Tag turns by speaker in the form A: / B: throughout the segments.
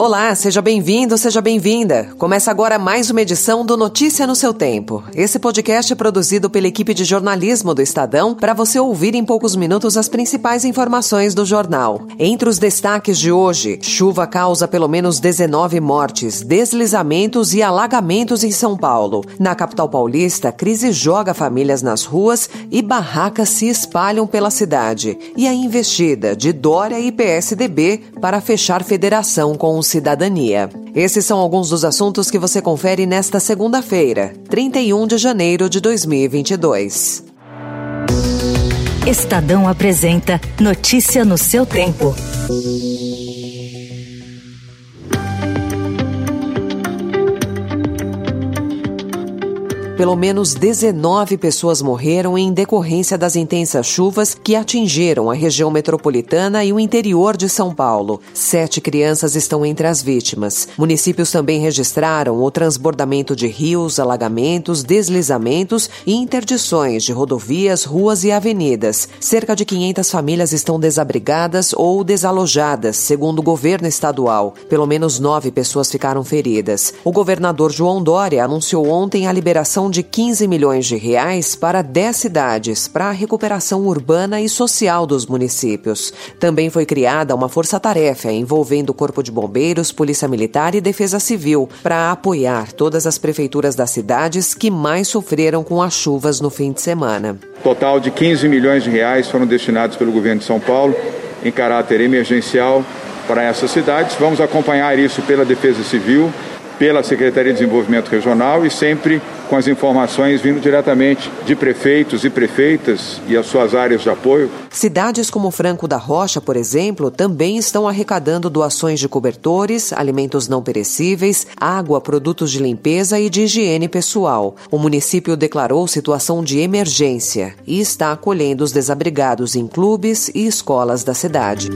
A: Olá, seja bem-vindo, seja bem-vinda. Começa agora mais uma edição do Notícia no seu Tempo. Esse podcast é produzido pela equipe de jornalismo do Estadão para você ouvir em poucos minutos as principais informações do jornal. Entre os destaques de hoje, chuva causa pelo menos 19 mortes, deslizamentos e alagamentos em São Paulo. Na capital paulista, crise joga famílias nas ruas e barracas se espalham pela cidade. E a investida de Dória e PSDB para fechar federação com os cidadania. Esses são alguns dos assuntos que você confere nesta segunda-feira, 31 de janeiro de 2022.
B: Estadão apresenta Notícia no seu tempo.
A: Pelo menos 19 pessoas morreram em decorrência das intensas chuvas que atingiram a região metropolitana e o interior de São Paulo. Sete crianças estão entre as vítimas. Municípios também registraram o transbordamento de rios, alagamentos, deslizamentos e interdições de rodovias, ruas e avenidas. Cerca de 500 famílias estão desabrigadas ou desalojadas, segundo o governo estadual. Pelo menos nove pessoas ficaram feridas. O governador João Dória anunciou ontem a liberação de 15 milhões de reais para 10 cidades para a recuperação urbana e social dos municípios. Também foi criada uma força-tarefa envolvendo o Corpo de Bombeiros, Polícia Militar e Defesa Civil para apoiar todas as prefeituras das cidades que mais sofreram com as chuvas no fim de semana.
C: Total de 15 milhões de reais foram destinados pelo governo de São Paulo em caráter emergencial para essas cidades. Vamos acompanhar isso pela Defesa Civil pela Secretaria de Desenvolvimento Regional e sempre com as informações vindo diretamente de prefeitos e prefeitas e as suas áreas de apoio.
A: Cidades como Franco da Rocha, por exemplo, também estão arrecadando doações de cobertores, alimentos não perecíveis, água, produtos de limpeza e de higiene pessoal. O município declarou situação de emergência e está acolhendo os desabrigados em clubes e escolas da cidade.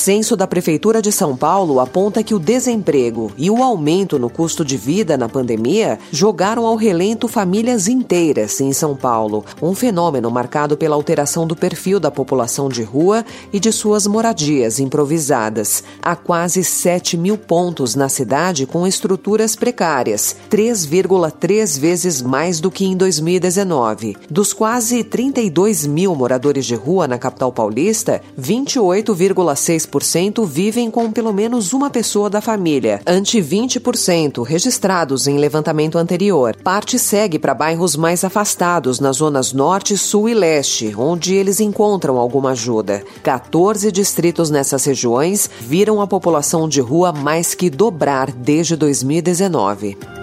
A: Censo da Prefeitura de São Paulo aponta que o desemprego e o aumento no custo de vida na pandemia jogaram ao relento famílias inteiras em São Paulo, um fenômeno marcado pela alteração do perfil da população de rua e de suas moradias improvisadas. Há quase 7 mil pontos na cidade com estruturas precárias, 3,3 vezes mais do que em 2019. Dos quase 32 mil moradores de rua na capital paulista, 28,6 10% vivem com pelo menos uma pessoa da família, ante 20% registrados em levantamento anterior. Parte segue para bairros mais afastados, nas zonas norte, sul e leste, onde eles encontram alguma ajuda. 14 distritos nessas regiões viram a população de rua mais que dobrar desde 2019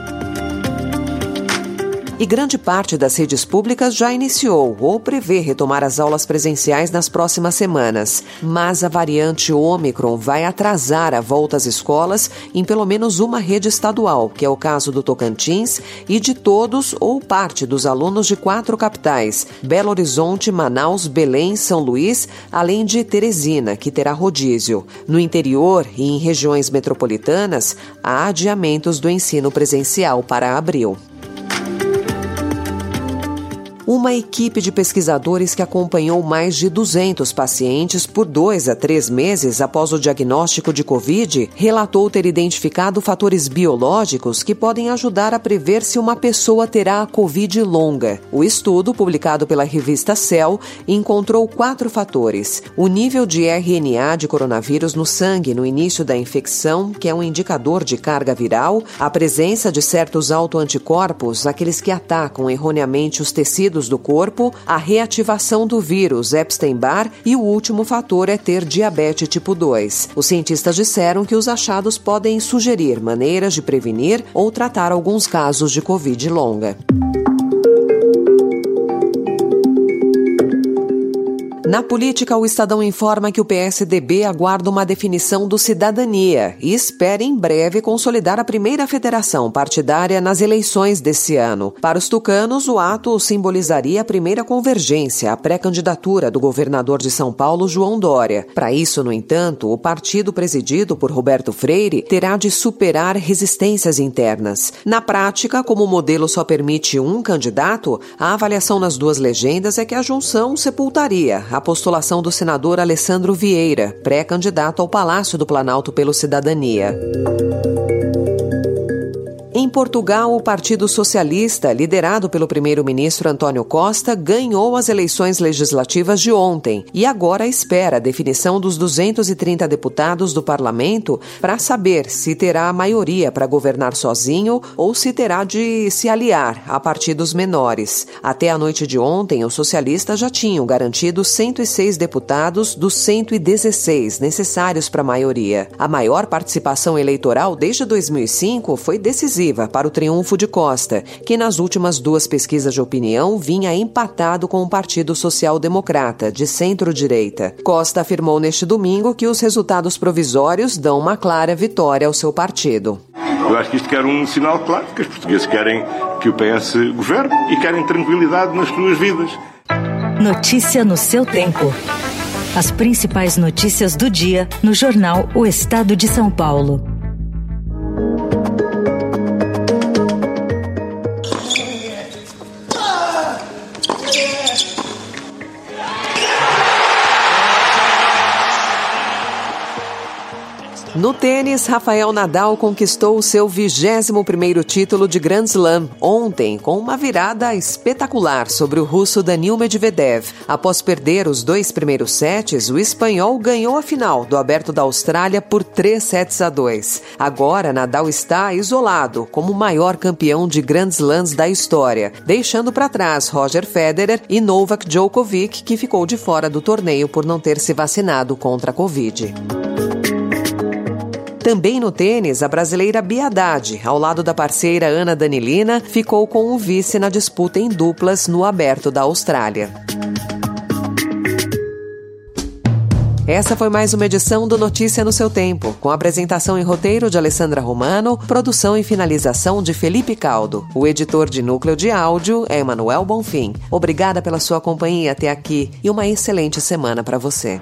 A: e grande parte das redes públicas já iniciou ou prevê retomar as aulas presenciais nas próximas semanas. Mas a variante Ômicron vai atrasar a volta às escolas em pelo menos uma rede estadual, que é o caso do Tocantins, e de todos ou parte dos alunos de quatro capitais: Belo Horizonte, Manaus, Belém, São Luís, além de Teresina, que terá rodízio. No interior e em regiões metropolitanas, há adiamentos do ensino presencial para abril uma equipe de pesquisadores que acompanhou mais de 200 pacientes por dois a três meses após o diagnóstico de Covid relatou ter identificado fatores biológicos que podem ajudar a prever se uma pessoa terá a Covid longa. O estudo, publicado pela revista Cell, encontrou quatro fatores: o nível de RNA de coronavírus no sangue no início da infecção, que é um indicador de carga viral, a presença de certos autoanticorpos, aqueles que atacam erroneamente os tecidos do corpo, a reativação do vírus Epstein-Barr e o último fator é ter diabetes tipo 2. Os cientistas disseram que os achados podem sugerir maneiras de prevenir ou tratar alguns casos de Covid longa. Na política, o Estadão informa que o PSDB aguarda uma definição do Cidadania e espera em breve consolidar a primeira federação partidária nas eleições desse ano. Para os tucanos, o ato simbolizaria a primeira convergência, a pré-candidatura do governador de São Paulo, João Dória. Para isso, no entanto, o partido presidido por Roberto Freire terá de superar resistências internas. Na prática, como o modelo só permite um candidato, a avaliação nas duas legendas é que a junção sepultaria a postulação do senador Alessandro Vieira, pré-candidato ao Palácio do Planalto pelo Cidadania. Em Portugal, o Partido Socialista, liderado pelo primeiro-ministro Antônio Costa, ganhou as eleições legislativas de ontem e agora espera a definição dos 230 deputados do parlamento para saber se terá a maioria para governar sozinho ou se terá de se aliar a partidos menores. Até a noite de ontem, os socialistas já tinham garantido 106 deputados dos 116 necessários para a maioria. A maior participação eleitoral desde 2005 foi decisiva para o triunfo de Costa, que nas últimas duas pesquisas de opinião vinha empatado com o Partido Social Democrata, de centro-direita. Costa afirmou neste domingo que os resultados provisórios dão uma clara vitória ao seu partido.
D: Eu acho que isto quer um sinal claro que os portugueses querem que o PS governe e querem tranquilidade nas suas vidas.
E: Notícia no seu tempo. As principais notícias do dia no jornal O Estado de São Paulo.
A: No tênis, Rafael Nadal conquistou o seu 21º título de Grand Slam ontem, com uma virada espetacular sobre o russo Danil Medvedev. Após perder os dois primeiros sets, o espanhol ganhou a final do Aberto da Austrália por 3 sets a 2. Agora, Nadal está isolado como o maior campeão de Grand Slams da história, deixando para trás Roger Federer e Novak Djokovic, que ficou de fora do torneio por não ter se vacinado contra a Covid. Também no tênis, a brasileira Bia Haddad, ao lado da parceira Ana Danilina, ficou com o vice na disputa em duplas no Aberto da Austrália. Essa foi mais uma edição do Notícia no seu tempo, com apresentação e roteiro de Alessandra Romano, produção e finalização de Felipe Caldo. O editor de núcleo de áudio é Emanuel Bonfim. Obrigada pela sua companhia até aqui e uma excelente semana para você.